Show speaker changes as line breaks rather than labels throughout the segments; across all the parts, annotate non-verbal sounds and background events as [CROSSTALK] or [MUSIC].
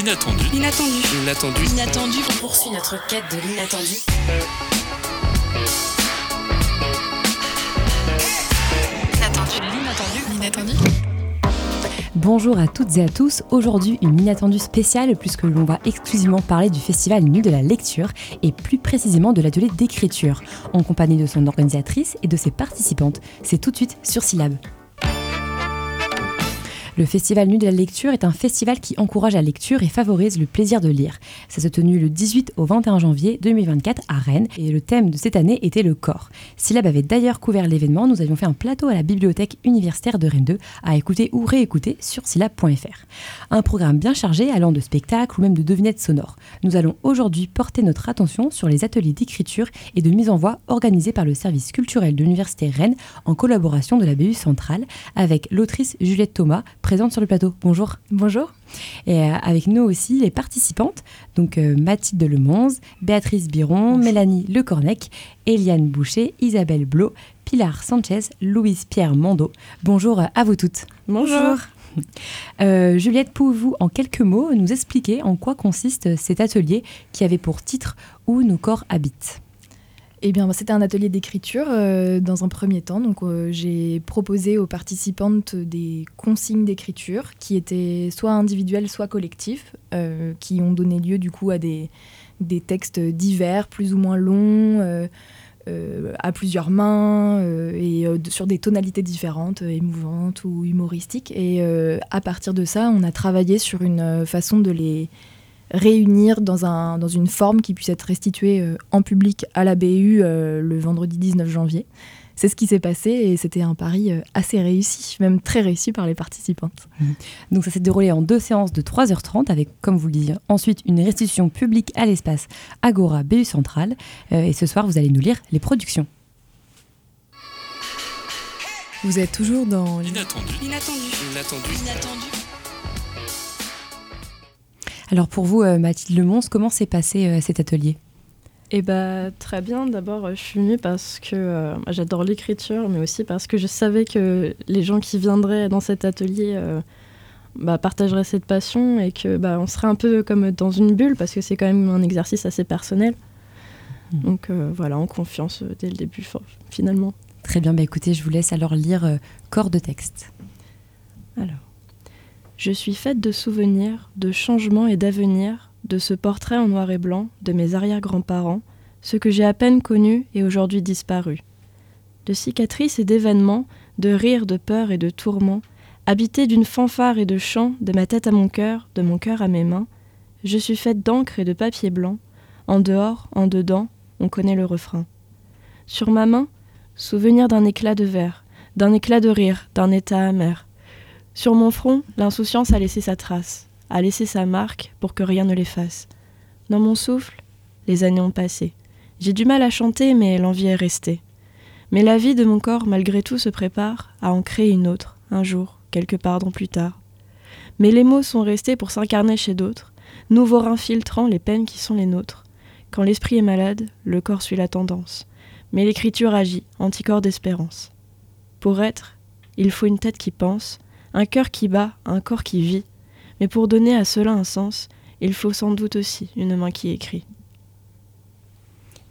L'inattendu.
L'inattendu.
L'inattendu.
Inattendu, on poursuit notre quête de l'inattendu.
L'inattendu. L'inattendu.
Bonjour à toutes et à tous. Aujourd'hui, une inattendue spéciale puisque l'on va exclusivement parler du Festival Nu de la lecture et plus précisément de l'atelier d'écriture, en compagnie de son organisatrice et de ses participantes. C'est tout de suite sur Syllab. Le Festival Nu de la lecture est un festival qui encourage la lecture et favorise le plaisir de lire. Ça s'est tenu le 18 au 21 janvier 2024 à Rennes et le thème de cette année était le corps. Syllab avait d'ailleurs couvert l'événement, nous avions fait un plateau à la bibliothèque universitaire de Rennes 2 à écouter ou réécouter sur syllab.fr. Un programme bien chargé allant de spectacles ou même de devinettes sonores. Nous allons aujourd'hui porter notre attention sur les ateliers d'écriture et de mise en voix organisés par le service culturel de l'université Rennes en collaboration de la BU Centrale avec l'autrice Juliette Thomas présente sur le plateau. Bonjour.
Bonjour.
Et euh, avec nous aussi les participantes, donc euh, Mathilde Lemonze, Béatrice Biron, Mélanie Lecornec, Eliane Boucher, Isabelle Blo, Pilar Sanchez, Louise Pierre Mando. Bonjour à vous toutes.
Bonjour.
Euh, Juliette, pouvez-vous en quelques mots nous expliquer en quoi consiste cet atelier qui avait pour titre Où nos corps habitent?
Eh bien, c'était un atelier d'écriture euh, dans un premier temps. Euh, j'ai proposé aux participantes des consignes d'écriture qui étaient soit individuelles, soit collectives, euh, qui ont donné lieu du coup à des, textes divers, plus ou moins longs, à plusieurs mains et sur des tonalités différentes, émouvantes ou humoristiques. Et à partir de ça, on a travaillé sur une façon de les réunir dans, un, dans une forme qui puisse être restituée euh, en public à la BU euh, le vendredi 19 janvier. C'est ce qui s'est passé et c'était un pari euh, assez réussi, même très réussi par les participantes.
Donc ça s'est déroulé en deux séances de 3h30 avec, comme vous le disiez, ensuite une restitution publique à l'espace Agora BU Centrale. Et ce soir, vous allez nous lire les productions.
Vous êtes toujours dans...
L'inattendu.
L'inattendu.
L'inattendu.
Inattendu.
Alors pour vous, euh, Mathilde Lemons, comment s'est passé euh, cet atelier?
Eh bah, très bien. D'abord, euh, je suis venue parce que euh, j'adore l'écriture, mais aussi parce que je savais que les gens qui viendraient dans cet atelier euh, bah, partageraient cette passion et que bah, on serait un peu comme dans une bulle parce que c'est quand même un exercice assez personnel.
Mhm.
Donc euh, voilà, en confiance dès le début, finalement.
Très bien, bah écoutez, je vous laisse alors lire Corps de texte.
Alors, je suis faite de souvenirs, de changements et d'avenir, de ce portrait en noir et blanc de mes arrière-grands-parents, ceux que j'ai à peine connus et aujourd'hui disparus. De cicatrices et d'événements, de rires, de peurs et de tourments, habité d'une fanfare et de chants, de ma tête à mon cœur, de mon cœur à mes mains, je suis faite d'encre et de papier blanc, en dehors, en dedans, on connaît le refrain. Sur ma main, souvenir d'un éclat de verre, d'un éclat de rire, d'un état amer. Sur mon front, l'insouciance a laissé sa trace, a laissé sa marque pour que rien ne l'efface. Dans mon souffle, les années ont passé. J'ai du mal à chanter, mais l'envie est restée. Mais la vie de mon corps, malgré tout, se prépare à en créer une autre, un jour, quelque part dans plus tard. Mais les mots sont restés pour s'incarner chez d'autres, nouveaux reins filtrant les peines qui sont les nôtres. Quand l'esprit est malade, le corps suit la tendance. Mais l'écriture agit, anticorps d'espérance. Pour être, il faut une tête qui pense, un cœur qui bat, un corps qui vit. Mais pour donner à cela un sens, il faut sans doute aussi une main qui écrit.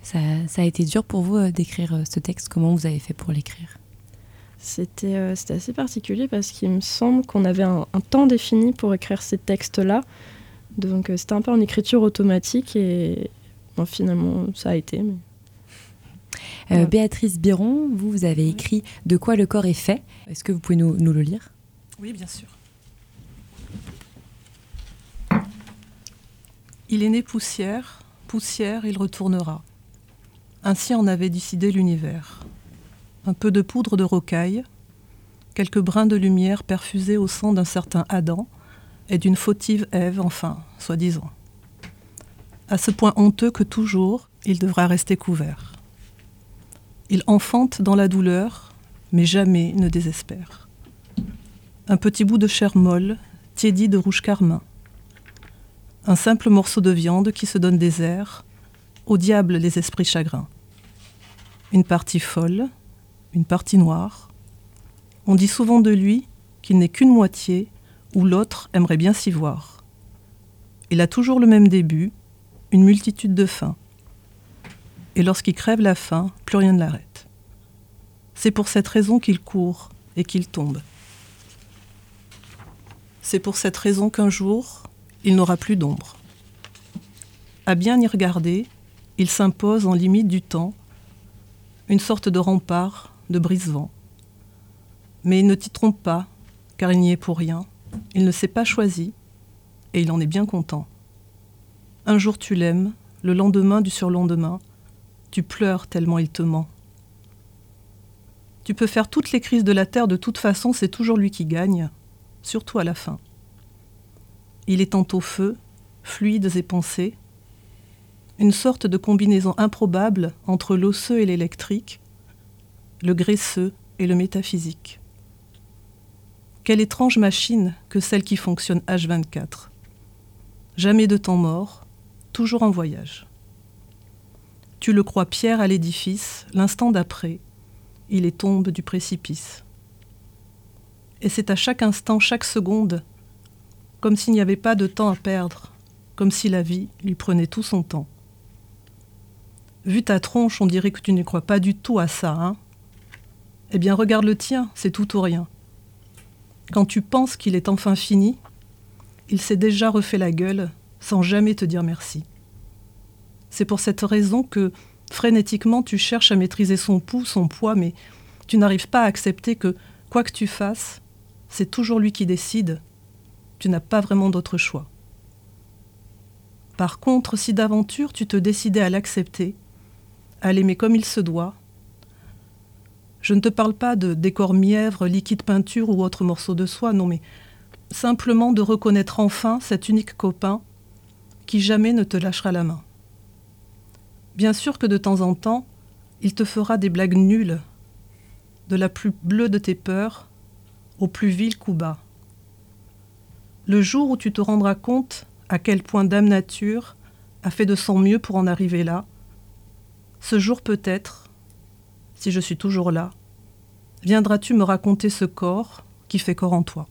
Ça, ça a été dur pour vous euh, d'écrire euh, ce texte? Comment vous avez fait pour l'écrire?
C'était euh, assez particulier parce qu'il me semble qu'on avait un, un temps défini pour écrire ces textes-là. Donc euh, c'était un peu en écriture automatique et bon, finalement ça a été. mais-
Euh. Béatrice Biron, vous, vous avez écrit De quoi le corps est fait. Est-ce que vous pouvez nous, nous le lire?
Oui, bien sûr. Il est né poussière, poussière il retournera. Ainsi en avait décidé l'univers. Un peu de poudre de rocaille, quelques brins de lumière perfusés au sang d'un certain Adam et d'une fautive Ève, enfin, soi-disant. À ce point honteux que toujours, il devra rester couvert. Il enfante dans la douleur, mais jamais ne désespère un petit bout de chair molle, tiédi de rouge carmin. Un simple morceau de viande qui se donne des airs, au diable les esprits chagrins. Une partie folle, une partie noire. On dit souvent de lui qu'il n'est qu'une moitié, où l'autre aimerait bien s'y voir. Il a toujours le même début, une multitude de fins. Et lorsqu'il crève la faim, plus rien ne l'arrête. C'est pour cette raison qu'il court et qu'il tombe. C'est pour cette raison qu'un jour, il n'aura plus d'ombre. À bien y regarder, il s'impose en limite du temps, une sorte de rempart, de brise-vent. Mais il ne t'y trompe pas, car il n'y est pour rien. Il ne s'est pas choisi, et il en est bien content. Un jour tu l'aimes, le lendemain du surlendemain, tu pleures tellement il te ment. Tu peux faire toutes les crises de la terre, de toute façon, c'est toujours lui qui gagne, surtout à la fin. Il est tantôt feu, fluides et pensées, une sorte de combinaison improbable entre l'osseux et l'électrique, le graisseux et le métaphysique. Quelle étrange machine que celle qui fonctionne H24. Jamais de temps mort, toujours en voyage. Tu le crois pierre à l'édifice, l'instant d'après, il est tombe du précipice. Et c'est à chaque instant, chaque seconde, comme s'il n'y avait pas de temps à perdre, comme si la vie lui prenait tout son temps. Vu ta tronche, on dirait que tu ne crois pas du tout à ça, hein Eh bien, regarde le tien, c'est tout ou rien. Quand tu penses qu'il est enfin fini, il s'est déjà refait la gueule sans jamais te dire merci. C'est pour cette raison que, frénétiquement, tu cherches à maîtriser son pouls, son poids, mais tu n'arrives pas à accepter que, quoi que tu fasses, c'est toujours lui qui décide. Tu n'as pas vraiment d'autre choix. Par contre, si d'aventure tu te décidais à l'accepter, à l'aimer comme il se doit, je ne te parle pas de décor mièvre, liquide peinture ou autre morceau de soie, non, mais simplement de reconnaître enfin cet unique copain qui jamais ne te lâchera la main. Bien sûr que de temps en temps, il te fera des blagues nulles, de la plus bleue de tes peurs au plus vil coup bas. Le jour où tu te rendras compte à quel point Dame Nature a fait de son mieux pour en arriver là, ce jour peut-être, si je suis toujours là, viendras-tu me raconter ce corps qui fait corps en toi?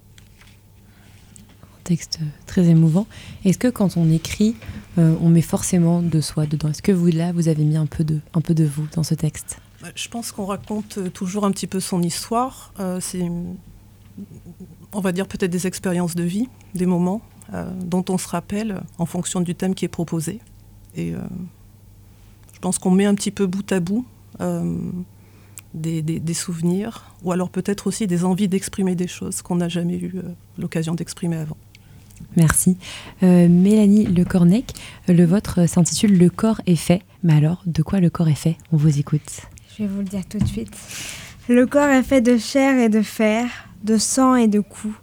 Un texte très émouvant. Est-ce que quand on écrit, euh, on met forcément de soi dedans? Est-ce que vous, là, vous avez mis un peu de, un peu de vous dans ce texte?
Bah, Je pense qu'on raconte euh, toujours un petit peu son histoire. Euh, c'est, on va dire, peut-être des expériences de vie, des moments dont on se rappelle en fonction du thème qui est proposé. Et je pense qu'on met un petit peu bout à bout des, souvenirs, ou alors peut-être aussi des envies d'exprimer des choses qu'on n'a jamais eu l'occasion d'exprimer avant.
Merci. Euh, Mélanie Le Cornec, le vôtre s'intitule Le corps est fait. Mais alors, de quoi le corps est fait? On vous écoute.
Je vais vous le dire tout de suite. Le corps est fait de chair et de fer, de sang et de coups,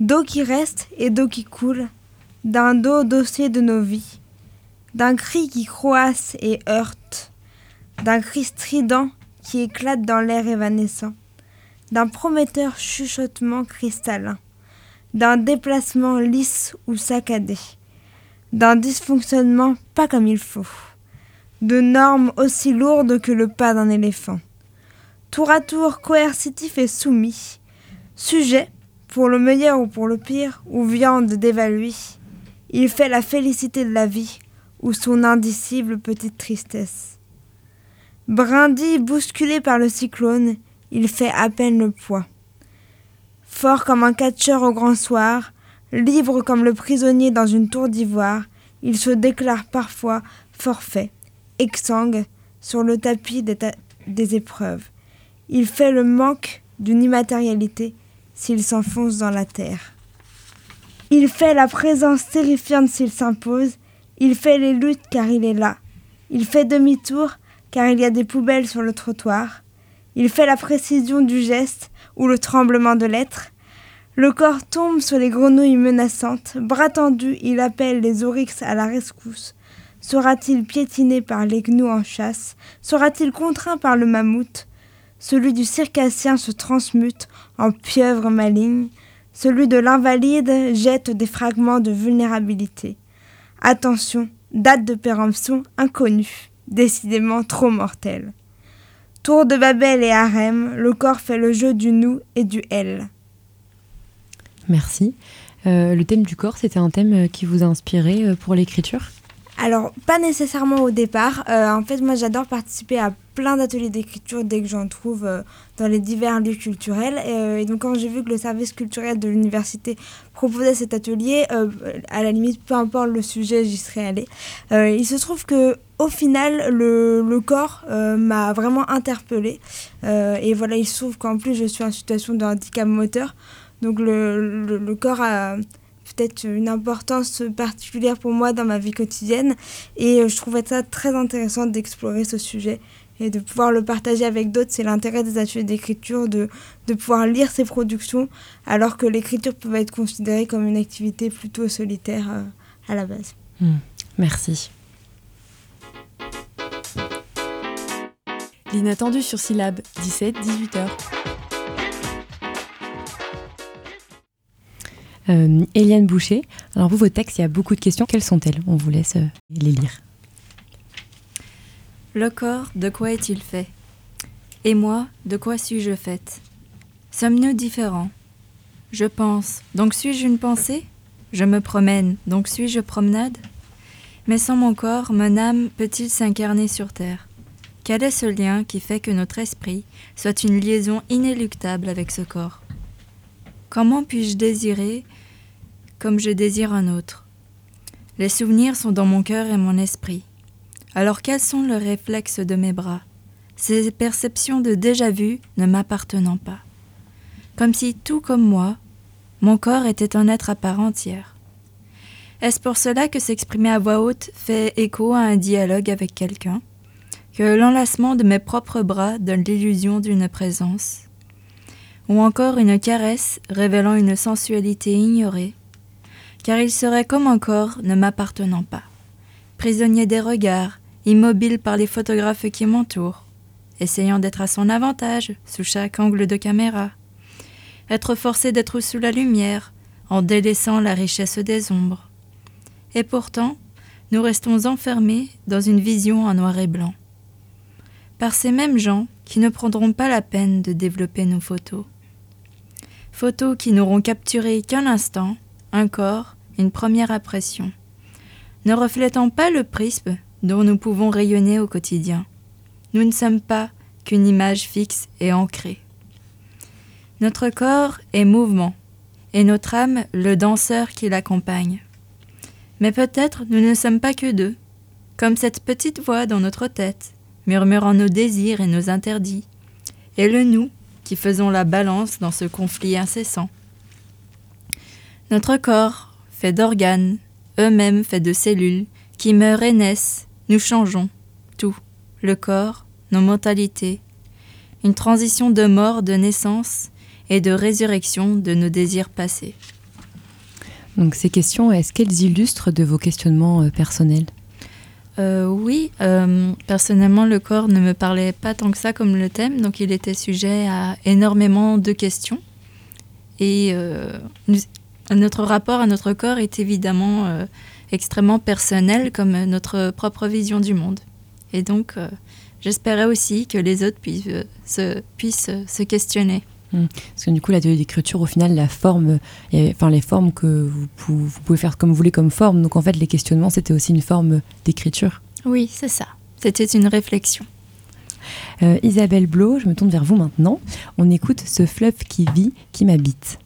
d'eau qui reste et d'eau qui coule, d'un dos dossier de nos vies, d'un cri qui croasse et heurte, d'un cri strident qui éclate dans l'air évanescent, d'un prometteur chuchotement cristallin d'un déplacement lisse ou saccadé, d'un dysfonctionnement pas comme il faut, de normes aussi lourdes que le pas d'un éléphant, tour à tour coercitif et soumis, sujet, pour le meilleur ou pour le pire, ou viande dévaluée, il fait la félicité de la vie ou son indicible petite tristesse. Brindis bousculé par le cyclone, il fait à peine le poids Fort comme un catcheur au grand soir, libre comme le prisonnier dans une tour d'ivoire, il se déclare parfois forfait, exsangue, sur le tapis des, des épreuves. Il fait le manque d'une immatérialité s'il s'enfonce dans la terre. Il fait la présence terrifiante s'il s'impose, il fait les luttes car il est là. Il fait demi-tour car il y a des poubelles sur le trottoir. Il fait la précision du geste ou le tremblement de l'être. Le corps tombe sur les grenouilles menaçantes. Bras tendus, il appelle les oryx à la rescousse. Sera-t-il piétiné par les gnous en chasse? Sera-t-il contraint par le mammouth? Celui du circassien se transmute en pieuvre maligne. Celui de l'invalide jette des fragments de vulnérabilité. Attention, date de péremption inconnue, décidément trop mortelle. Tour de Babel et harem, le corps fait le jeu du nous et du elle.
Merci. le thème du corps, c'était un thème qui vous a inspiré pour l'écriture?
Alors, pas nécessairement au départ. Euh, en fait, moi, j'adore participer à plein d'ateliers d'écriture dès que j'en trouve euh, dans les divers lieux culturels. Euh, et, donc, quand j'ai vu que le service culturel de l'université proposait cet atelier, à la limite, peu importe le sujet, j'y serais allée. il se trouve que au final, le, le corps m'a vraiment interpellée. et voilà, il se trouve qu'en plus, je suis en situation de handicap moteur. Donc, le, le, corps a peut-être une importance particulière pour moi dans ma vie quotidienne. Et euh, je trouvais ça très intéressant d'explorer ce sujet et de pouvoir le partager avec d'autres. C'est l'intérêt des ateliers d'écriture, de, de pouvoir lire ces productions, alors que l'écriture peut être considérée comme une activité plutôt solitaire euh, à la base.
Hmm. Merci.
L'inattendu sur syllabe, 17-18 heures.
Euh, Eliane Boucher, alors vous, vos textes, il y a beaucoup de questions. Quelles sont-elles? On vous laisse euh, les lire.
Le corps, de quoi est-il fait? Et moi, de quoi suis-je faite? Sommes-nous différents? Je pense, donc suis-je une pensée? Je me promène, donc suis-je promenade? Mais sans mon corps, mon âme peut-il s'incarner sur terre? Quel est ce lien qui fait que notre esprit soit une liaison inéluctable avec ce corps? Comment puis-je désirer comme je désire un autre? Les souvenirs sont dans mon cœur et mon esprit. Alors quels sont les réflexes de mes bras? Ces perceptions de déjà-vu ne m'appartenant pas. Comme si, tout comme moi, mon corps était un être à part entière. Est-ce pour cela que s'exprimer à voix haute fait écho à un dialogue avec quelqu'un? Que l'enlacement de mes propres bras donne l'illusion d'une présence? Ou encore une caresse révélant une sensualité ignorée? Car il serait comme un corps ne m'appartenant pas, prisonnier des regards, immobile par les photographes qui m'entourent, essayant d'être à son avantage sous chaque angle de caméra, être forcé d'être sous la lumière en délaissant la richesse des ombres. Et pourtant, nous restons enfermés dans une vision en noir et blanc. Par ces mêmes gens qui ne prendront pas la peine de développer nos photos. Photos qui n'auront capturé qu'un instant, un corps, une première impression, ne reflétant pas le prisme dont nous pouvons rayonner au quotidien. Nous ne sommes pas qu'une image fixe et ancrée. Notre corps est mouvement, et notre âme le danseur qui l'accompagne. Mais peut-être nous ne sommes pas que deux, comme cette petite voix dans notre tête, murmurant nos désirs et nos interdits, et le nous qui faisons la balance dans ce conflit incessant. Notre corps faits d'organes, eux-mêmes faits de cellules, qui meurent et naissent, nous changeons, tout, le corps, nos mentalités, une transition de mort, de naissance et de résurrection de nos désirs passés.
Donc ces questions, est-ce qu'elles illustrent de vos questionnements euh, personnels?
Euh, Oui, euh, personnellement, le corps ne me parlait pas tant que ça comme le thème, donc il était sujet à énormément de questions. Et notre rapport à notre corps est évidemment extrêmement personnel comme notre propre vision du monde. Et donc, euh, j'espérais aussi que les autres puissent, euh, se, puissent se questionner.
Hum. Parce que du coup, l'atelier d'écriture, au final, la forme, enfin les formes que vous, pouvez faire comme vous voulez comme forme. Donc en fait, les questionnements, c'était aussi une forme d'écriture.
Oui, c'est ça. C'était une réflexion.
Isabelle Blo, je me tourne vers vous maintenant. On écoute ce fleuve qui vit, qui m'habite.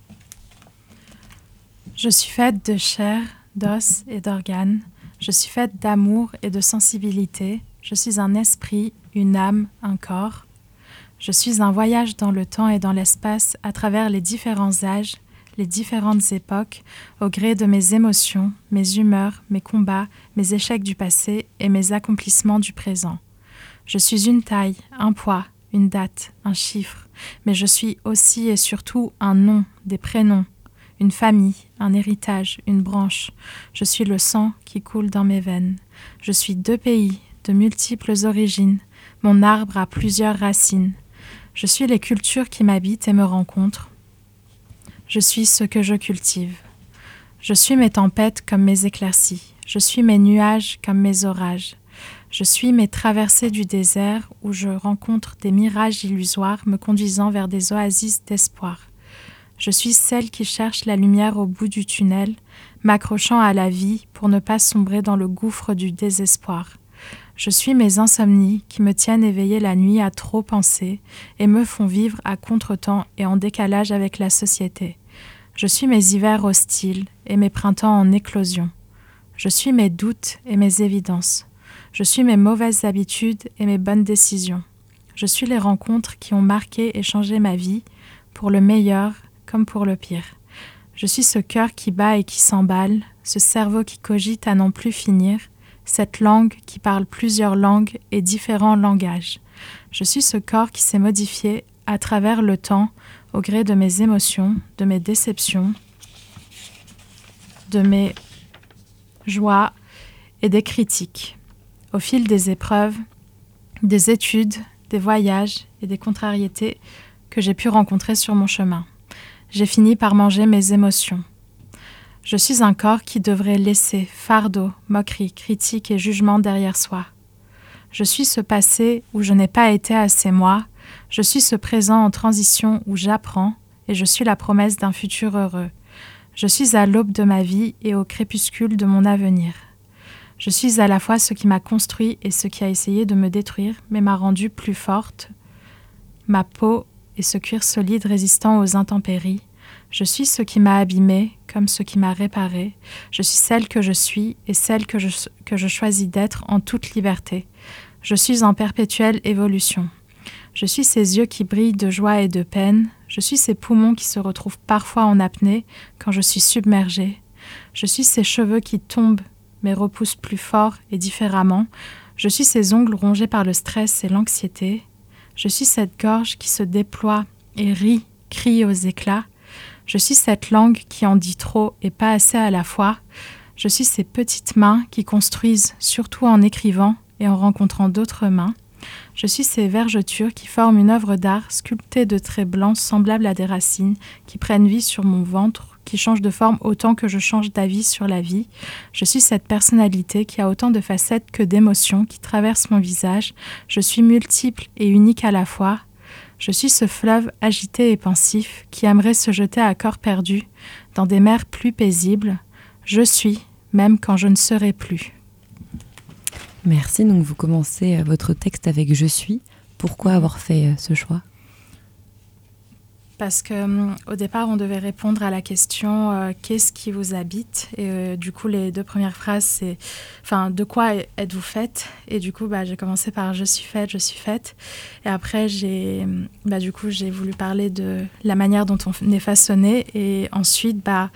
Je suis faite de chair, d'os et d'organes. Je suis faite d'amour et de sensibilité. Je suis un esprit, une âme, un corps. Je suis un voyage dans le temps et dans l'espace à travers les différents âges, les différentes époques, au gré de mes émotions, mes humeurs, mes combats, mes échecs du passé et mes accomplissements du présent. Je suis une taille, un poids, une date, un chiffre, mais je suis aussi et surtout un nom, des prénoms, une famille, un héritage, une branche. Je suis le sang qui coule dans mes veines. Je suis deux pays, de multiples origines. Mon arbre a plusieurs racines. Je suis les cultures qui m'habitent et me rencontrent. Je suis ce que je cultive. Je suis mes tempêtes comme mes éclaircies. Je suis mes nuages comme mes orages. Je suis mes traversées du désert où je rencontre des mirages illusoires me conduisant vers des oasis d'espoir. Je suis celle qui cherche la lumière au bout du tunnel, m'accrochant à la vie pour ne pas sombrer dans le gouffre du désespoir. Je suis mes insomnies qui me tiennent éveillée la nuit à trop penser et me font vivre à contretemps et en décalage avec la société. Je suis mes hivers hostiles et mes printemps en éclosion. Je suis mes doutes et mes évidences. Je suis mes mauvaises habitudes et mes bonnes décisions. Je suis les rencontres qui ont marqué et changé ma vie, pour le meilleur comme pour le pire. Je suis ce cœur qui bat et qui s'emballe, ce cerveau qui cogite à n'en plus finir, cette langue qui parle plusieurs langues et différents langages. Je suis ce corps qui s'est modifié à travers le temps au gré de mes émotions, de mes déceptions, de mes joies et des critiques. Au fil des épreuves, des études, des voyages et des contrariétés que j'ai pu rencontrer sur mon chemin, j'ai fini par manger mes émotions. Je suis un corps qui devrait laisser fardeau, moquerie, critique et jugement derrière soi. Je suis ce passé où je n'ai pas été assez moi, je suis ce présent en transition où j'apprends, et je suis la promesse d'un futur heureux. Je suis à l'aube de ma vie et au crépuscule de mon avenir. Je suis à la fois ce qui m'a construit et ce qui a essayé de me détruire, mais m'a rendue plus forte. Ma peau est ce cuir solide résistant aux intempéries. Je suis ce qui m'a abîmé comme ce qui m'a réparé. Je suis celle que je suis et celle que je, que je choisis d'être en toute liberté. Je suis en perpétuelle évolution. Je suis ces yeux qui brillent de joie et de peine. Je suis ces poumons qui se retrouvent parfois en apnée quand je suis submergée. Je suis ces cheveux qui tombent mais repoussent plus fort et différemment. Je suis ces ongles rongés par le stress et l'anxiété. Je suis cette gorge qui se déploie et rit, crie aux éclats. Je suis cette langue qui en dit trop et pas assez à la fois. Je suis ces petites mains qui construisent, surtout en écrivant et en rencontrant d'autres mains. Je suis ces vergetures qui forment une œuvre d'art sculptée de traits blancs semblables à des racines qui prennent vie sur mon ventre, qui changent de forme autant que je change d'avis sur la vie. Je suis cette personnalité qui a autant de facettes que d'émotions qui traversent mon visage. Je suis multiple et unique à la fois. Je suis ce fleuve agité et pensif qui aimerait se jeter à corps perdu dans des mers plus paisibles. Je suis, même quand je ne serai plus.
Merci. Donc vous commencez euh, votre texte avec Je suis. Pourquoi avoir fait euh, ce choix?
Parce que hum, au départ, on devait répondre à la question euh, qu'est-ce qui vous habite? Et du coup, les deux premières phrases, c'est enfin, de quoi êtes-vous faite? Et du coup, bah, j'ai commencé par je suis faite, je suis faite. Et après, j'ai hum, bah, du coup, j'ai voulu parler de la manière dont on est façonné. Et ensuite, bah,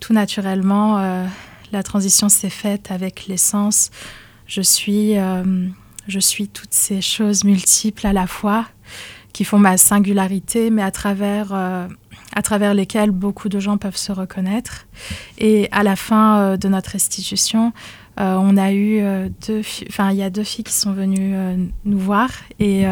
tout naturellement, la transition s'est faite avec l'essence je suis, euh, je suis toutes ces choses multiples à la fois qui font ma singularité, mais à travers, euh, à travers lesquelles beaucoup de gens peuvent se reconnaître. Et à la fin euh, de notre restitution, on a eu deux, enfin il y a deux filles qui sont venues nous voir et,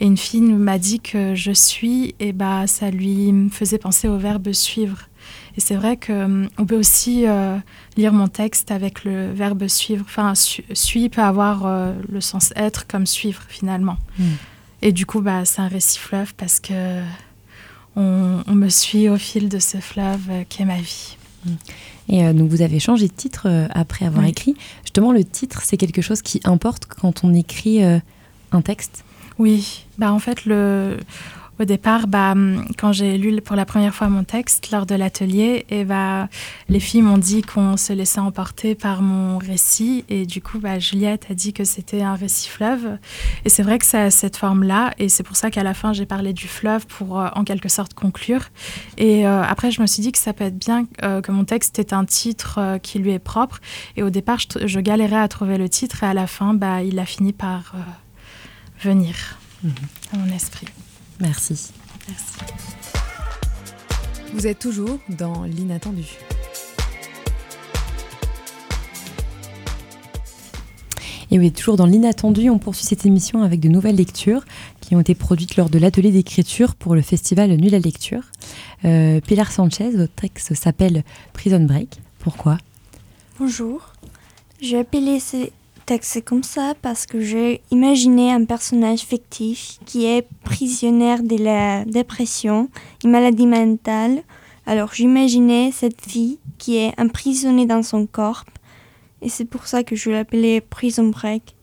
une fille m'a dit que je suis et bah ça lui faisait penser au verbe suivre. Et c'est vrai qu'on hum, peut aussi euh, lire mon texte avec le verbe suivre. Enfin, su peut avoir euh, le sens être comme suivre finalement. Hmm. Et du coup, bah, c'est un récit fleuve parce que on, me suit au fil de ce fleuve euh, qui est ma vie.
Et donc vous avez changé de titre après avoir écrit. Justement, le titre, c'est quelque chose qui importe quand on écrit un texte?
Oui, bah en fait, le, au départ, bah, hum, quand j'ai lu pour la première fois mon texte lors de l'atelier, et bah, les filles m'ont dit qu'on se laissait emporter par mon récit. Et du coup, bah, Juliette a dit que c'était un récit fleuve. Et c'est vrai que ça a cette forme-là. Et c'est pour ça qu'à la fin, j'ai parlé du fleuve pour euh, en quelque sorte conclure. Et euh, après, je me suis dit que ça peut être bien euh, que mon texte ait un titre qui lui est propre. Et au départ, je, galérais à trouver le titre. Et à la fin, bah, il a fini par venir mhm. à mon esprit.
Merci.
Merci.
Vous êtes toujours dans l'inattendu. Et oui, toujours dans l'inattendu, on poursuit cette émission avec de nouvelles lectures qui ont été produites lors de l'atelier d'écriture pour le festival Nul à lecture. Euh, Pilar Sanchez, votre texte s'appelle Prison Break. Pourquoi?
Bonjour, j'ai appelé ce texte comme ça parce que j'ai imaginé un personnage fictif qui est prisonnière de la dépression, une maladie mentale. Alors j'imaginais cette fille qui est emprisonnée dans son corps et c'est pour ça que je l'appelais Prison Break.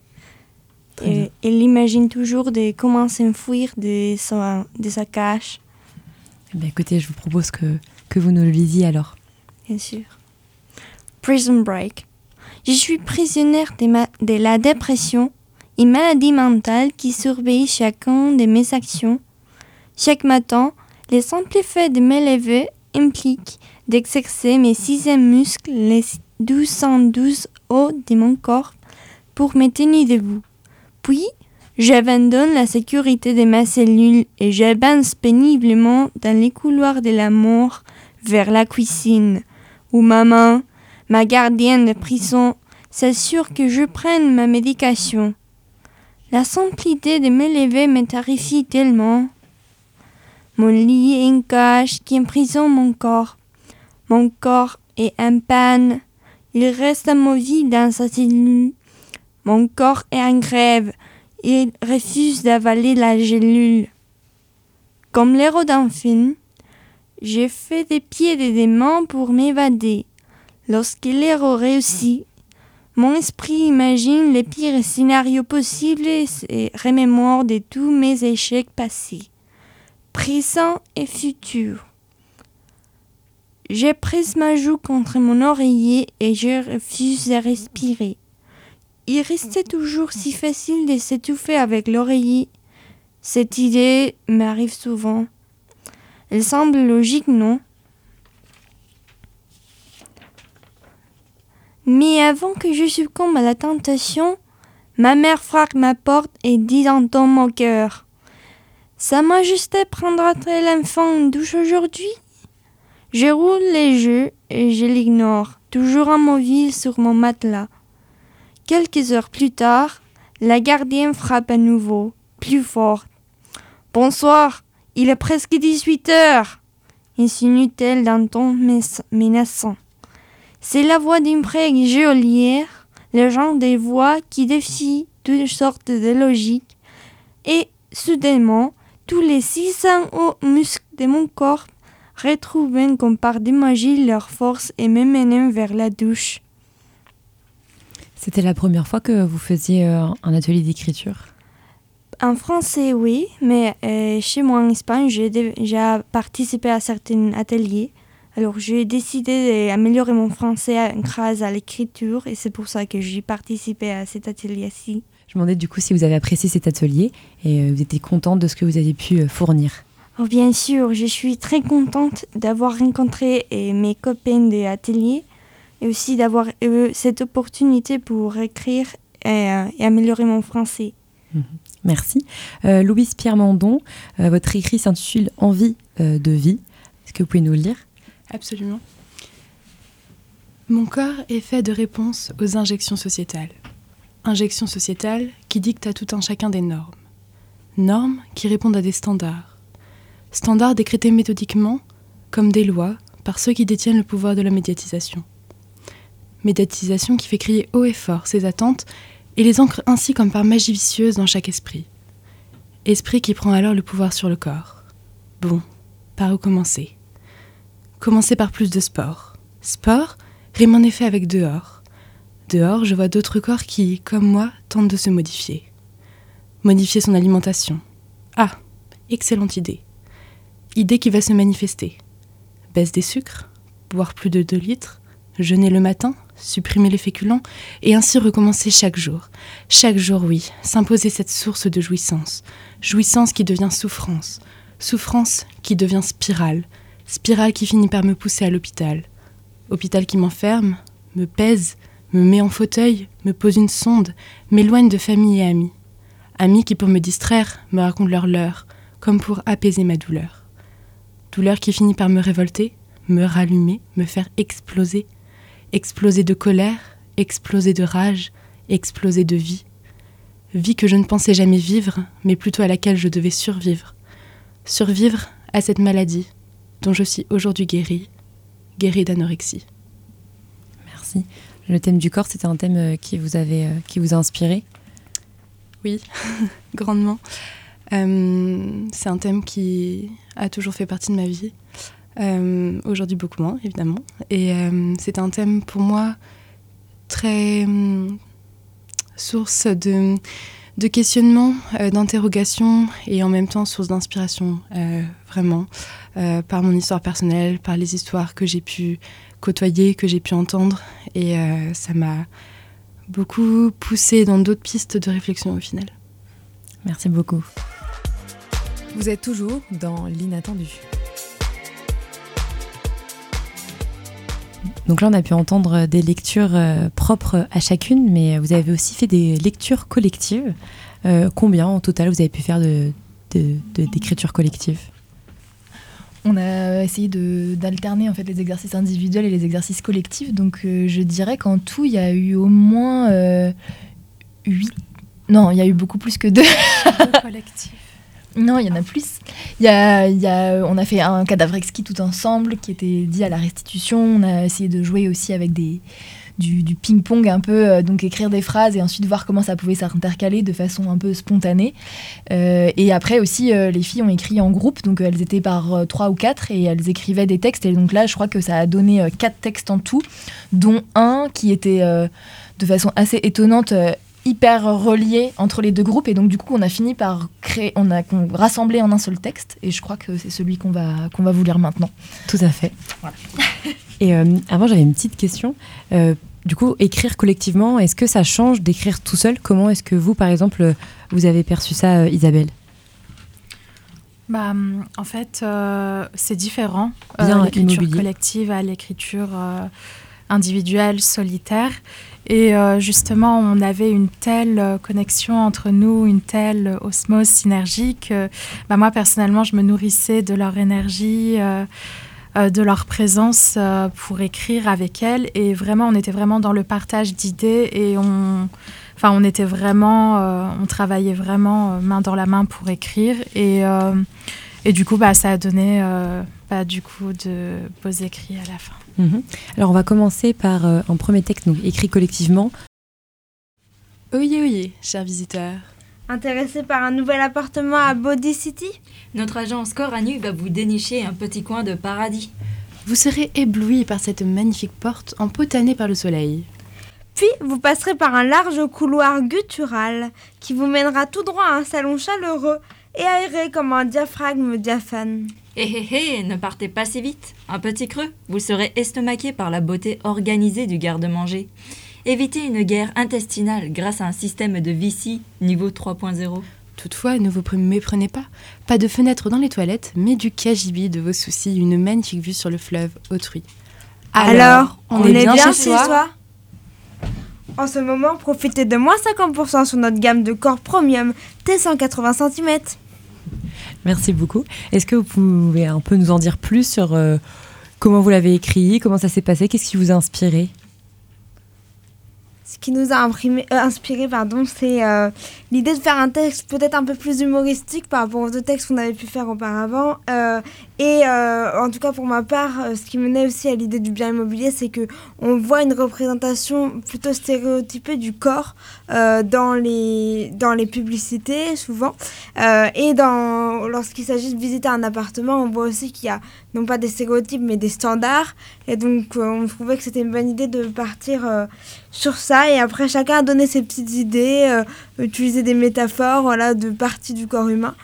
Et elle imagine toujours de comment s'enfuir de sa, de sa cage,
Eh bien, écoutez, je vous propose que, que vous nous le lisiez alors.
bien sûr. Prison Break. Je suis prisonnière de, ma- la dépression, une maladie mentale qui surveille chacun de mes actions. Chaque matin, le simple fait de me lever implique d'exercer mes sixièmes muscles, les 1212 os de mon corps, pour me tenir debout. Puis, j'abandonne la sécurité de ma cellule et j'avance péniblement dans les couloirs de la mort vers la cuisine, où maman, ma gardienne de prison, s'assure que je prenne ma médication. La simple idée de me lever me terrifie tellement. Mon lit est une cage qui emprisonne mon corps. Mon corps est en panne. Il reste immobile dans sa cellule. Mon corps est en grève. Il refuse d'avaler la gélule. Comme l'héros d'un j'ai fait des pieds des mains pour m'évader. Lorsque l'héros réussit, mon esprit imagine les pires scénarios possibles et remémore de tous mes échecs passés, présents et futurs. J'ai pris ma joue contre mon oreiller et je refuse de respirer. Il restait toujours si facile de s'étouffer avec l'oreiller. Cette idée m'arrive souvent. Elle semble logique, non? Mais avant que je succombe à la tentation, ma mère frappe ma porte et dit d'un ton moqueur Sa Majesté prendra-t-elle l'enfant en douche aujourd'hui? Je roule les jeux et je l'ignore, toujours immobile sur mon matelas. Quelques heures plus tard, la gardienne frappe à nouveau, plus fort. Bonsoir, il est presque 18 heures, insinue-t-elle d'un ton menaçant. C'est la voix d'une vraie geôlière, le genre de voix qui défie toutes sortes de logiques. Et soudainement, tous les 600 hauts muscles de mon corps retrouvent comme par de magie leur force et me mènent vers la douche.
C'était la première fois que vous faisiez euh, un atelier d'écriture?
En français, oui, mais euh, chez moi en Espagne, j'ai participé à certains ateliers. Alors, j'ai décidé d'améliorer mon français grâce à l'écriture et c'est pour ça que j'ai participé à cet atelier-ci.
Je me demandais du coup si vous avez apprécié cet atelier et euh, vous étiez contente de ce que vous avez pu euh, fournir.
Oh, bien sûr, je suis très contente d'avoir rencontré euh, mes copains de l'atelier et aussi d'avoir eu cette opportunité pour écrire et améliorer mon français.
Merci. Euh, Louise Pierre Mandon, euh, votre écrit s'intitule Envie euh, de vie. Est-ce que vous pouvez nous le lire
Absolument. Mon corps est fait de réponses aux injections sociétales. Injections sociétales qui dictent à tout un chacun des normes. Normes qui répondent à des standards. Standards décrétés méthodiquement comme des lois par ceux qui détiennent le pouvoir de la médiatisation. Médiatisation qui fait crier haut et fort ses attentes et les ancre ainsi comme par magie vicieuse dans chaque esprit. Esprit qui prend alors le pouvoir sur le corps. Bon, par où commencer? Commencer par plus de sport. Sport rime en effet avec dehors. Dehors, je vois d'autres corps qui, comme moi, tentent de se modifier. Modifier son alimentation. Ah, excellente idée. Idée qui va se manifester. Baisse des sucres, boire plus de 2 litres, jeûner le matin, supprimer les féculents, et ainsi recommencer chaque jour. Chaque jour, oui, s'imposer cette source de jouissance. Jouissance qui devient souffrance. Souffrance qui devient spirale. Spirale qui finit par me pousser à l'hôpital. Hôpital qui m'enferme, me pèse, me met en fauteuil, me pose une sonde, m'éloigne de famille et amis. Amis qui, pour me distraire, me racontent leur leurre, comme pour apaiser ma douleur. Douleur qui finit par me révolter, me rallumer, me faire exploser. Exploser de colère, exploser de rage, exploser de vie. Vie que je ne pensais jamais vivre, mais plutôt à laquelle je devais survivre. Survivre à cette maladie dont je suis aujourd'hui guérie, guérie d'anorexie.
Merci. Le thème du corps, c'était un thème euh, qui vous, avait, euh, qui vous a inspiré?
Oui, [LAUGHS] grandement. Euh, c'est un thème qui a toujours fait partie de ma vie. Euh, Aujourd'hui, beaucoup moins, évidemment. Et euh, c'est un thème pour moi très hum, source de, de questionnement, euh, d'interrogation et en même temps source d'inspiration, euh, vraiment, euh, par mon histoire personnelle, par les histoires que j'ai pu côtoyer, que j'ai pu entendre. Et euh, ça m'a beaucoup poussé dans d'autres pistes de réflexion au final.
Merci beaucoup. Vous êtes toujours dans l'inattendu. Donc là, on a pu entendre des lectures euh, propres à chacune, mais vous avez aussi fait des lectures collectives. Euh, combien en total vous avez pu faire de, de- de- d'écritures collectives
On a essayé d'alterner en fait les exercices individuels et les exercices collectifs. Donc euh, je dirais qu'en tout, il y a eu au moins euh, huit. Non, il y a eu beaucoup plus que deux.
Deux collectifs.
Non, il y en a plus. Y a, on a fait un cadavre exquis tout ensemble qui était dit à la restitution. On a essayé de jouer aussi avec des, du, ping-pong un peu, euh, donc écrire des phrases et ensuite voir comment ça pouvait s'intercaler de façon un peu spontanée. Euh, et après aussi, euh, les filles ont écrit en groupe, donc elles étaient par trois ou quatre et elles écrivaient des textes. Et donc là, je crois que ça a donné quatre textes en tout, dont un qui était de façon assez étonnante. Hyper relié entre les deux groupes et donc du coup on a fini par créer on a rassemblé en un seul texte et je crois que c'est celui qu'on va qu'on va vous lire maintenant
Tout à fait.
Voilà.
Et euh, avant, j'avais une petite question. Euh, du coup, écrire collectivement, est-ce que ça change d'écrire tout seul? Comment est-ce que vous, par exemple, vous avez perçu ça, euh, Isabelle?
Bah, en fait, euh, c'est différent.
Bien
l'écriture collective à l'écriture euh, individuelle, solitaire. Et euh, justement, on avait une telle euh, connexion entre nous, une telle osmose synergique. que, bah, moi, personnellement, je me nourrissais de leur énergie. euh, euh, de leur présence euh, pour écrire avec elles et vraiment on était vraiment dans le partage d'idées et on enfin on était vraiment euh, on travaillait vraiment euh, main dans la main pour écrire et euh, du coup bah ça a donné euh, bah, du coup de beaux écrits à la fin
Mhm. Alors, on va commencer par euh, un premier texte donc, écrit collectivement.
Oyez, oyez, chers visiteurs.
Intéressé par un nouvel appartement à Body City?
Notre agence Corps à nu va vous dénicher un petit coin de paradis.
Vous serez éblouis par cette magnifique porte empotanée par le soleil.
Puis vous passerez par un large couloir guttural qui vous mènera tout droit à un salon chaleureux et aéré comme un diaphragme diaphane.
Hé hé hé, ne partez pas si vite. Un petit creux, vous serez estomaqué par la beauté organisée du garde-manger. Évitez une guerre intestinale grâce à un système de Vici niveau 3.0.
Toutefois, ne vous méprenez pas. Pas de fenêtre dans les toilettes, mais du cagibi de vos soucis, une magnifique vue sur le fleuve autrui.
Alors, on, est, bien, chez soi, En ce moment, profitez de moins 50% sur notre gamme de corps premium T180 cm.
Merci beaucoup. Est-ce que vous pouvez un peu nous en dire plus sur euh, comment vous l'avez écrit, comment ça s'est passé, qu'est-ce qui vous a inspiré?
Ce qui nous a euh, inspiré, pardon, c'est euh, l'idée de faire un texte peut-être un peu plus humoristique par rapport aux deux textes qu'on avait pu faire auparavant. Euh, et en tout cas, pour ma part, ce qui menait aussi à l'idée du bien immobilier, c'est que on voit une représentation plutôt stéréotypée du corps dans les dans les publicités souvent. Et dans lorsqu'il s'agit de visiter un appartement, on voit aussi qu'il y a non pas des stéréotypes mais des standards. Et donc, on trouvait que c'était une bonne idée de partir sur ça. Et après, chacun a donné ses petites idées, euh, utiliser des métaphores voilà, de parties du corps humain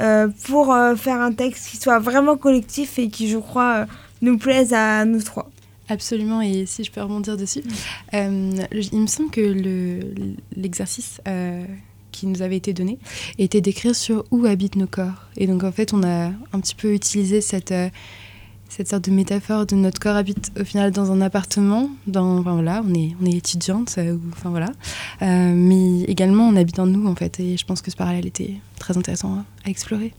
euh, pour euh, faire un texte qui soit vraiment collectif et qui, je crois, euh, nous plaise à nous trois.
Absolument, et si je peux rebondir dessus, il me semble que le- l'exercice qui nous avait été donné était d'écrire sur où habitent nos corps. Et donc en fait, on a un petit peu utilisé cette, cette sorte de métaphore de notre corps habite au final dans un appartement, dans, enfin, voilà, on est, on est étudiante, euh, enfin voilà, Euh, mais également on habite en nous en fait, et je pense que ce parallèle était très intéressant à- explorer.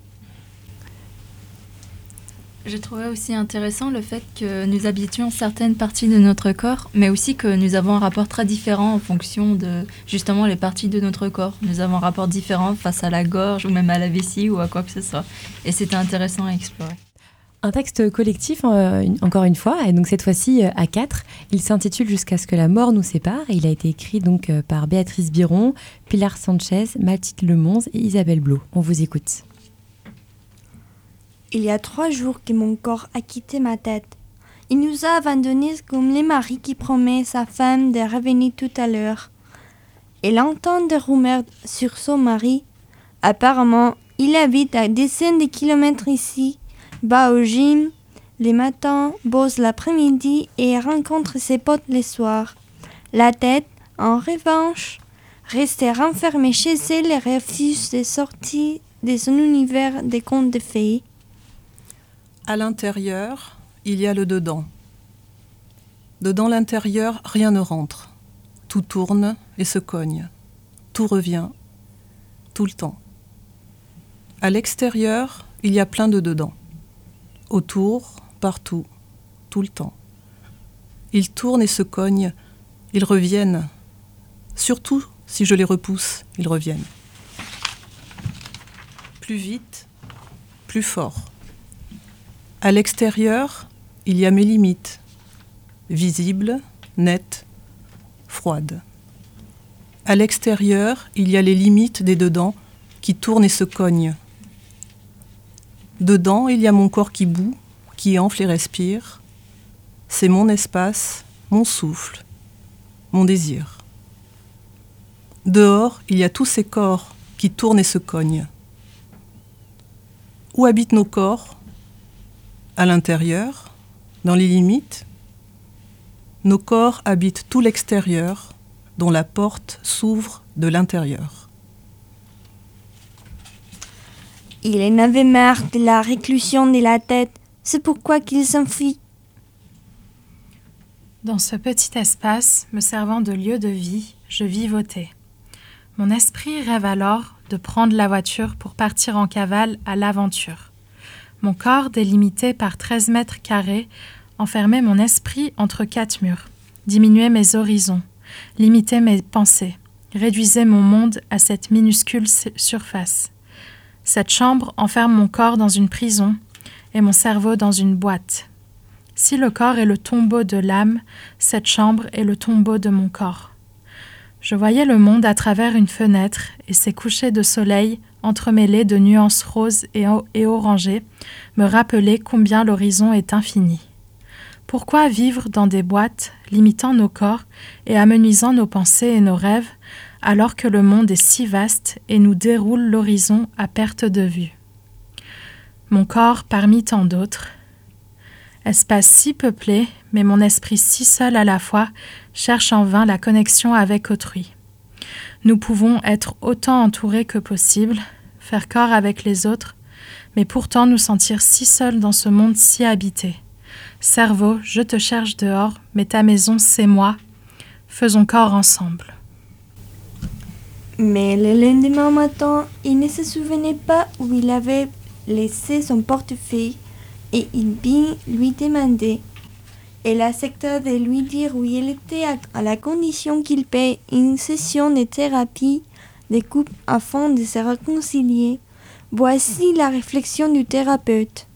Je trouvais aussi intéressant le fait que nous habitions certaines parties de notre corps, mais aussi que nous avons un rapport très différent en fonction de justement les parties de notre corps. Nous avons un rapport différent face à la gorge ou même à la vessie ou à quoi que ce soit. Et c'était intéressant à explorer.
Un texte collectif, euh, encore une fois, et donc cette fois-ci euh, à quatre. Il s'intitule Jusqu'à ce que la mort nous sépare. Il a été écrit donc euh, par Béatrice Biron, Pilar Sanchez, Mathilde Lemonze et Isabelle Blo. On vous écoute.
Il y a trois jours que mon corps a quitté ma tête. Il nous a abandonnés comme les maris qui promettent sa femme de revenir tout à l'heure. Elle entend des rumeurs sur son mari. Apparemment, il habite à dizaines de kilomètres ici, va au gym les matins, bosse l'après-midi et rencontre ses potes les soirs. La tête, en revanche, rester renfermée chez elle et refuse de sortir de son univers des contes de fées.
À l'intérieur, il y a le dedans. Dedans l'intérieur, rien ne rentre. Tout tourne et se cogne. Tout revient. Tout le temps. À l'extérieur, il y a plein de dedans. Autour, partout, tout le temps. Ils tournent et se cognent. Ils reviennent. Surtout si je les repousse, ils reviennent. Plus vite, plus fort. À l'extérieur, il y a mes limites, visibles, nettes, froides. À l'extérieur, il y a les limites des dedans qui tournent et se cognent. Dedans, il y a mon corps qui bout, qui enfle et respire. C'est mon espace, mon souffle, mon désir. Dehors, il y a tous ces corps qui tournent et se cognent. Où habitent nos corps? À l'intérieur, dans les limites. Nos corps habitent tout l'extérieur, dont la porte s'ouvre de l'intérieur.
Il en avait marre de la réclusion de la tête. C'est pourquoi qu'il s'enfuit.
Dans ce petit espace, me servant de lieu de vie, je vivotais. Mon esprit rêve alors de prendre la voiture pour partir en cavale à l'aventure. Mon corps, délimité par 13 mètres carrés, enfermait mon esprit entre quatre murs, diminuait mes horizons, limitait mes pensées, réduisait mon monde à cette minuscule surface. Cette chambre enferme mon corps dans une prison et mon cerveau dans une boîte. Si le corps est le tombeau de l'âme, cette chambre est le tombeau de mon corps. Je voyais le monde à travers une fenêtre et ses couchers de soleil entremêlés de nuances roses et, et orangées me rappelaient combien l'horizon est infini. Pourquoi vivre dans des boîtes, limitant nos corps et amenuisant nos pensées et nos rêves, alors que le monde est si vaste et nous déroule l'horizon à perte de vue Mon corps parmi tant d'autres, Espace si peuplé, mais mon esprit si seul à la fois, cherche en vain la connexion avec autrui. Nous pouvons être autant entourés que possible, faire corps avec les autres, mais pourtant nous sentir si seuls dans ce monde si habité. Cerveau, je te cherche dehors, mais ta maison, c'est moi. Faisons corps ensemble.
Mais le lendemain matin, il ne se souvenait pas où il avait laissé son portefeuille et il vint lui demander. Elle accepta de lui dire où il était à, la condition qu'il paye une session de thérapie de couple afin de se réconcilier. Voici la réflexion du thérapeute.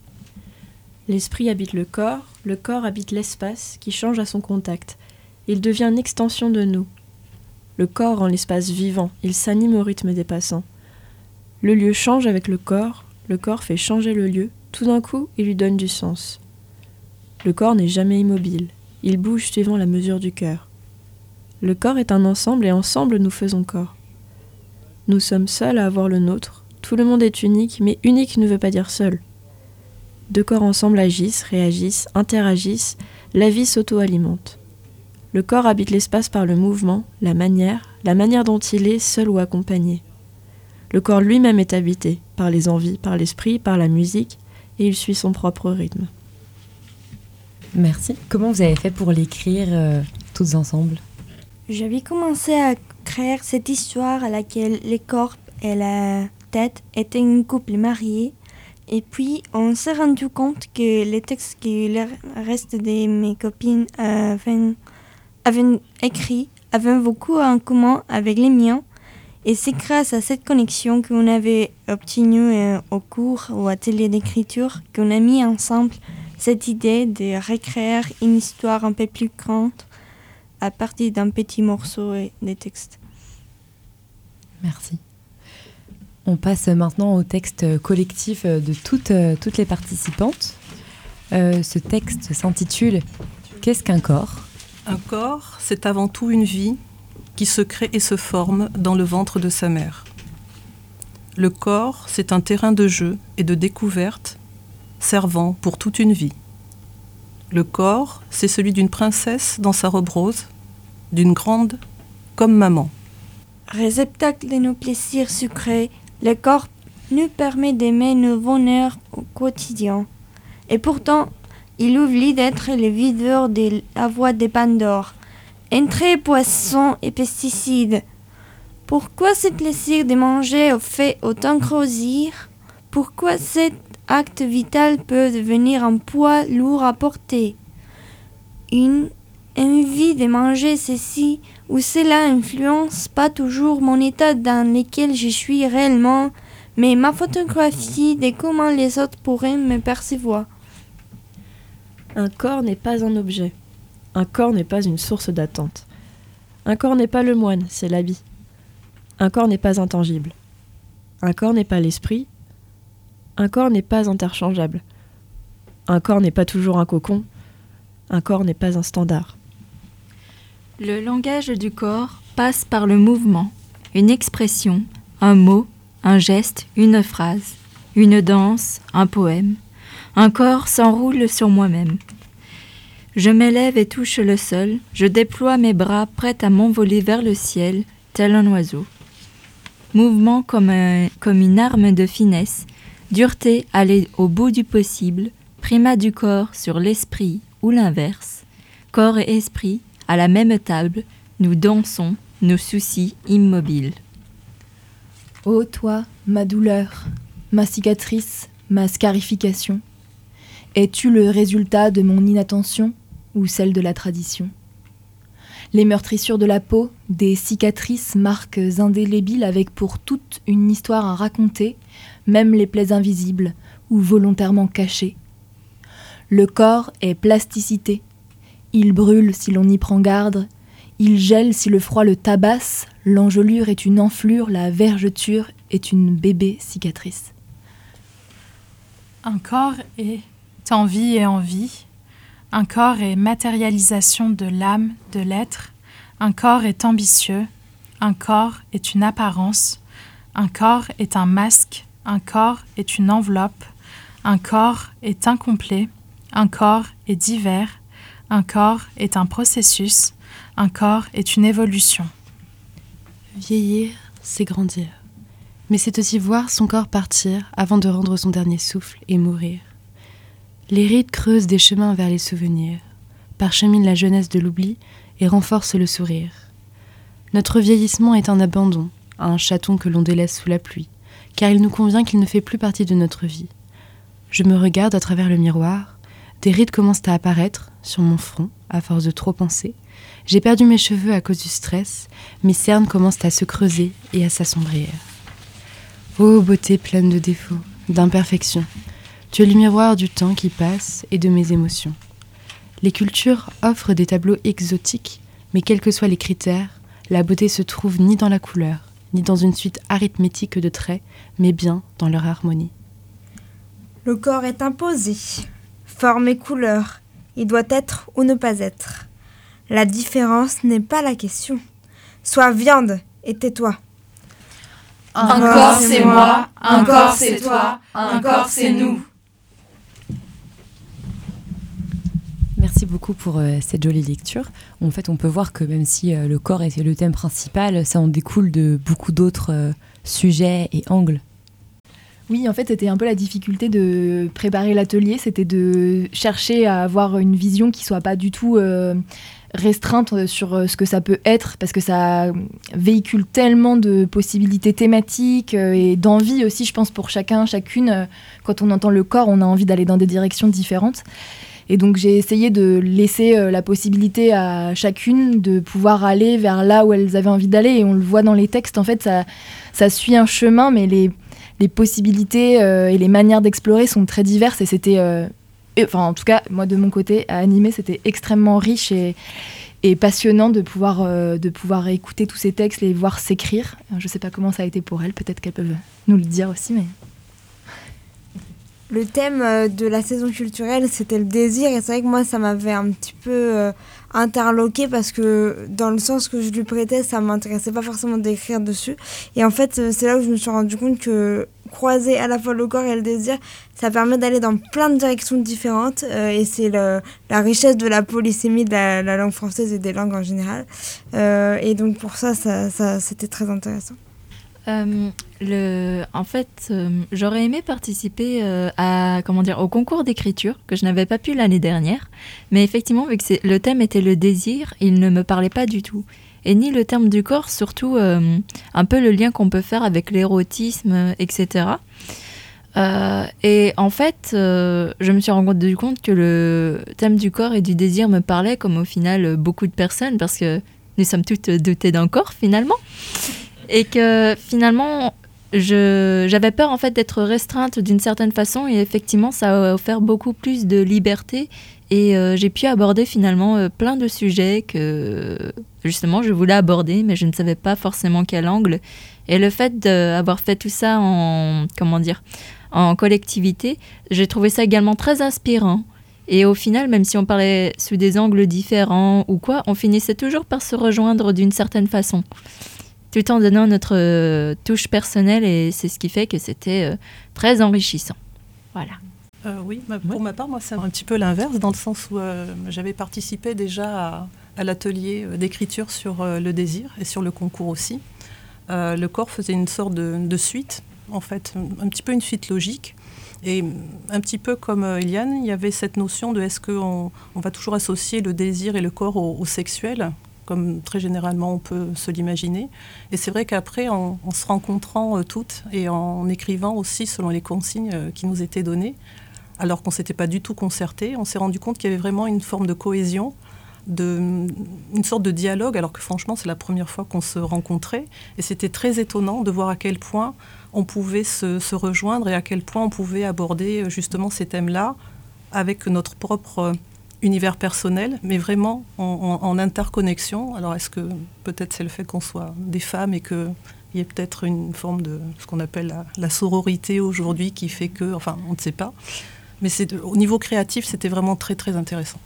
L'esprit habite le corps, le corps habite l'espace qui change à son contact. Il devient une extension de nous. Le corps rend l'espace vivant, il s'anime au rythme des passants. Le lieu change avec le corps, le corps fait changer le lieu, tout d'un coup il lui donne du sens. Le corps n'est jamais immobile, il bouge suivant la mesure du cœur. Le corps est un ensemble et ensemble nous faisons corps. Nous sommes seuls à avoir le nôtre, tout le monde est unique, mais unique ne veut pas dire seul. Deux corps ensemble agissent, réagissent, interagissent, la vie s'auto-alimente. Le corps habite l'espace par le mouvement, la manière, la manière dont il est, seul ou accompagné. Le corps lui-même est habité, par les envies, par l'esprit, par la musique, et il suit son propre rythme.
Merci. Comment vous avez fait pour l'écrire euh, toutes ensemble?
J'avais commencé à créer cette histoire à laquelle les corps et la tête étaient un couple marié. Et puis, on s'est rendu compte que les textes que le reste de mes copines avaient, avaient écrits avaient beaucoup en commun avec les miens. Et c'est grâce à cette connexion qu'on avait obtenue euh, au cours ou atelier d'écriture qu'on a mis ensemble cette idée de recréer une histoire un peu plus grande à partir d'un petit morceau et des textes.
Merci. On passe maintenant au texte collectif de toutes, toutes les participantes. Euh, ce texte s'intitule Qu'est-ce qu'un corps?
Un corps, c'est avant tout une vie qui se crée et se forme dans le ventre de sa mère. Le corps, c'est un terrain de jeu et de découverte servant pour toute une vie. Le corps, c'est celui d'une princesse dans sa robe rose, d'une grande comme maman.
Réceptacle de nos plaisirs sucrés, le corps nous permet d'aimer nos bonheurs au quotidien. Et pourtant, il oublie d'être le videur de la voix des Pandore. Entrez poissons et pesticides. Pourquoi ce plaisir de manger fait autant grossir? Pourquoi cet acte vital peut devenir un poids lourd à porter? Une envie de manger ceci ou cela influence pas toujours mon état dans lequel je suis réellement, mais ma photographie de comment les autres pourraient me percevoir.
Un corps n'est pas un objet. Un corps n'est pas une source d'attente. Un corps n'est pas le moine, c'est l'habit. Un corps n'est pas intangible. Un corps n'est pas l'esprit. Un corps n'est pas interchangeable. Un corps n'est pas toujours un cocon. Un corps n'est pas un standard.
Le langage du corps passe par le mouvement, une expression, un mot, un geste, une phrase, une danse, un poème. Un corps s'enroule sur moi-même. Je m'élève et touche le sol, je déploie mes bras prêts à m'envoler vers le ciel, tel un oiseau. Mouvement comme, une arme de finesse, dureté aller au bout du possible, primat du corps sur l'esprit ou l'inverse. Corps et esprit, à la même table, nous dansons, nos soucis immobiles.
Ô toi, ma douleur, ma cicatrice, ma scarification, es-tu le résultat de mon inattention ou celle de la tradition? Les meurtrissures de la peau, des cicatrices, marques indélébiles avec pour toute une histoire à raconter, même les plaies invisibles ou volontairement cachées. Le corps est plasticité. Il brûle si l'on y prend garde, il gèle si le froid le tabasse, l'engelure est une enflure, la vergeture est une bébé cicatrice.
Un corps est envie et envie. Un corps est matérialisation de l'âme, de l'être. Un corps est ambitieux. Un corps est une apparence. Un corps est un masque. Un corps est une enveloppe. Un corps est incomplet. Un corps est divers. Un corps est un processus. Un corps est une évolution.
Vieillir, c'est grandir. Mais c'est aussi voir son corps partir avant de rendre son dernier souffle et mourir. Les rides creusent des chemins vers les souvenirs, parcheminent la jeunesse de l'oubli et renforcent le sourire. Notre vieillissement est un abandon, un chaton que l'on délaisse sous la pluie, car il nous convient qu'il ne fait plus partie de notre vie. Je me regarde à travers le miroir, des rides commencent à apparaître sur mon front à force de trop penser. J'ai perdu mes cheveux à cause du stress, mes cernes commencent à se creuser et à s'assombrir. Ô beauté pleine de défauts, d'imperfections, tu es le miroir du temps qui passe et de mes émotions. Les cultures offrent des tableaux exotiques, mais quels que soient les critères, la beauté se trouve ni dans la couleur, ni dans une suite arithmétique de traits, mais bien dans leur harmonie.
Le corps est imposé, forme et couleur, il doit être ou ne pas être. La différence n'est pas la question. Sois viande et tais-toi.
Un corps c'est moi, un corps c'est toi, un corps c'est nous.
Merci beaucoup pour euh, cette jolie lecture. En fait, on peut voir que même si euh, le corps était le thème principal, ça en découle de beaucoup d'autres euh, sujets et angles.
Oui, en fait, c'était un peu la difficulté de préparer l'atelier, c'était de chercher à avoir une vision qui soit pas du tout restreinte sur ce que ça peut être, parce que ça véhicule tellement de possibilités thématiques et d'envie aussi, je pense, pour chacun, chacune. Quand on entend le corps, on a envie d'aller dans des directions différentes. Et donc j'ai essayé de laisser euh, la possibilité à chacune de pouvoir aller vers là où elles avaient envie d'aller. Et on le voit dans les textes, en fait, ça, suit un chemin, mais les, possibilités euh, et les manières d'explorer sont très diverses. Et c'était, euh, enfin en tout cas, moi de mon côté, à animer, c'était extrêmement riche et, passionnant de pouvoir, de pouvoir écouter tous ces textes, les voir s'écrire. Je sais pas comment ça a été pour elles, peut-être qu'elles peuvent nous le dire aussi, mais...
Le thème euh, de la saison culturelle, c'était le désir. Et c'est vrai que moi, ça m'avait un petit peu euh, interloqué parce que dans le sens que je lui prêtais, ça m'intéressait pas forcément d'écrire dessus. Et en fait, euh, c'est là où je me suis rendu compte que croiser à la fois le corps et le désir, ça permet d'aller dans plein de directions différentes. et c'est la richesse de la polysémie de la, la langue française et des langues en général. Et donc pour ça, ça c'était très intéressant.
Euh, le, en fait, euh, j'aurais aimé participer euh, à comment dire au concours d'écriture que je n'avais pas pu l'année dernière, mais effectivement vu que le thème était le désir, il ne me parlait pas du tout, et ni le terme du corps, surtout un peu le lien qu'on peut faire avec l'érotisme, etc. Et en fait, je me suis rendu compte que le thème du corps et du désir me parlait comme au final beaucoup de personnes parce que nous sommes toutes dotées d'un corps finalement et que finalement j'avais peur en fait d'être restreinte d'une certaine façon. Et effectivement ça a offert beaucoup plus de liberté. Et euh, j'ai pu aborder finalement euh, plein de sujets que justement je voulais aborder mais je ne savais pas forcément quel angle. Et le fait d'avoir fait tout ça en comment dire en collectivité j'ai trouvé ça également très inspirant. Et au final, même si on parlait sous des angles différents ou quoi, on finissait toujours par se rejoindre d'une certaine façon tout en donnant notre euh, touche personnelle et c'est ce qui fait que c'était euh, très enrichissant. Voilà.
Euh, oui, ma- pour ma part, moi, c'est un petit peu l'inverse, dans le sens où euh, j'avais participé déjà à, à l'atelier d'écriture sur euh, le désir et sur le concours aussi. Euh, le corps faisait une sorte de, de suite, en fait, un, un petit peu une suite logique. Et un petit peu comme euh, Eliane, il y avait cette notion de est-ce qu'on on va toujours associer le désir et le corps au, au sexuel, comme très généralement on peut se l'imaginer. Et c'est vrai qu'après, en, se rencontrant euh, toutes et en écrivant aussi selon les consignes euh, qui nous étaient données, alors qu'on ne s'était pas du tout concerté, on s'est rendu compte qu'il y avait vraiment une forme de cohésion, de, une sorte de dialogue, alors que franchement, c'est la première fois qu'on se rencontrait. Et c'était très étonnant de voir à quel point on pouvait se, se rejoindre et à quel point on pouvait aborder euh, justement ces thèmes-là avec notre propre univers personnel, mais vraiment en, interconnexion. Alors, est-ce que peut-être c'est le fait qu'on soit des femmes et qu'il y ait peut-être une forme de ce qu'on appelle la, sororité aujourd'hui qui fait que, enfin, on ne sait pas. Mais c'est au niveau créatif, c'était vraiment très très intéressant.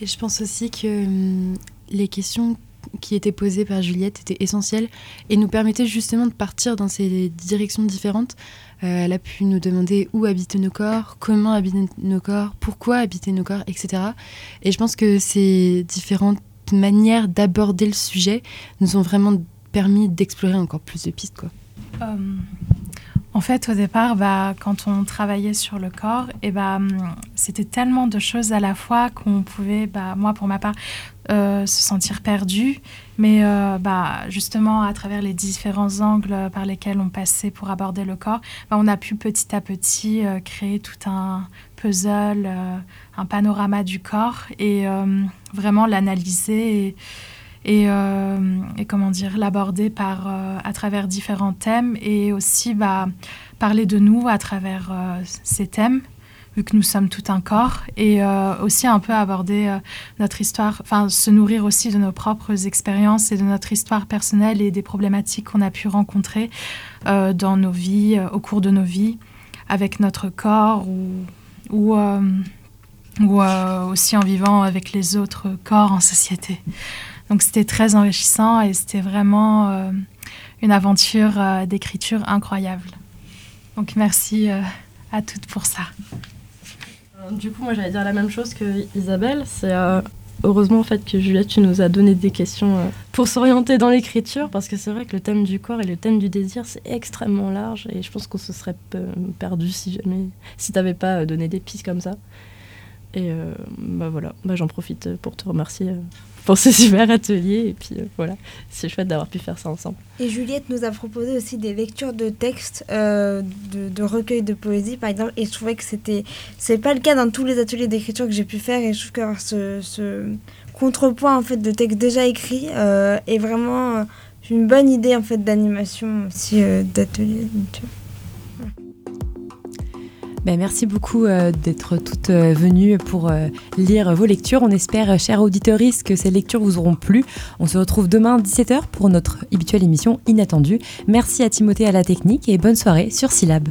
Et je pense aussi que hum, les questions qui étaient posées par Juliette étaient essentielles et nous permettaient justement de partir dans ces directions différentes. Euh, elle a pu nous demander où habiter nos corps, comment habiter nos corps, pourquoi habiter nos corps, etc. Et je pense que ces différentes manières d'aborder le sujet nous ont vraiment permis d'explorer encore plus de pistes. Quoi.
Euh, en fait, au départ, bah, quand on travaillait sur le corps, et bah, hum, c'était tellement de choses à la fois qu'on pouvait, bah, moi pour ma part, euh, se sentir perdu. Mais euh, bah, justement, à travers les différents angles par lesquels on passait pour aborder le corps, bah, on a pu petit à petit euh, créer tout un puzzle, un panorama du corps et vraiment l'analyser. Et, comment dire l'aborder par à travers différents thèmes et aussi bah, parler de nous à travers ces thèmes vu que nous sommes tout un corps et euh, aussi un peu aborder euh, notre histoire enfin se nourrir aussi de nos propres expériences et de notre histoire personnelle et des problématiques qu'on a pu rencontrer euh, dans nos vies au cours de nos vies avec notre corps ou ou, aussi en vivant avec les autres corps en société. Donc c'était très enrichissant et c'était vraiment une aventure d'écriture incroyable. Donc merci à toutes pour ça.
Du coup, moi j'allais dire la même chose que Isabelle. C'est euh, heureusement en fait que Juliette, tu nous as donné des questions euh, pour s'orienter dans l'écriture, parce que c'est vrai que le thème du corps et le thème du désir c'est extrêmement large, et je pense qu'on se serait pe- perdu si jamais, si t'avais pas euh, donné des pistes comme ça. Et bah voilà, bah, j'en profite pour te remercier pour ce super atelier. Et puis voilà, c'est chouette d'avoir pu faire ça ensemble.
Et Juliette nous a proposé aussi des lectures de textes, de, de, recueils de poésie par exemple. Et je trouvais que c'était. C'est pas le cas dans tous les ateliers d'écriture que j'ai pu faire. Et je trouve que ce, ce contrepoint en fait, de textes déjà écrits est vraiment une bonne idée en fait d'animation aussi d'atelier.
Ben, merci beaucoup euh, d'être toutes euh, venues pour euh, lire vos lectures. On espère, chers auditeurs, que ces lectures vous auront plu. On se retrouve demain à 17h pour notre habituelle émission Inattendue. Merci à Timothée à la technique et bonne soirée sur Syllab.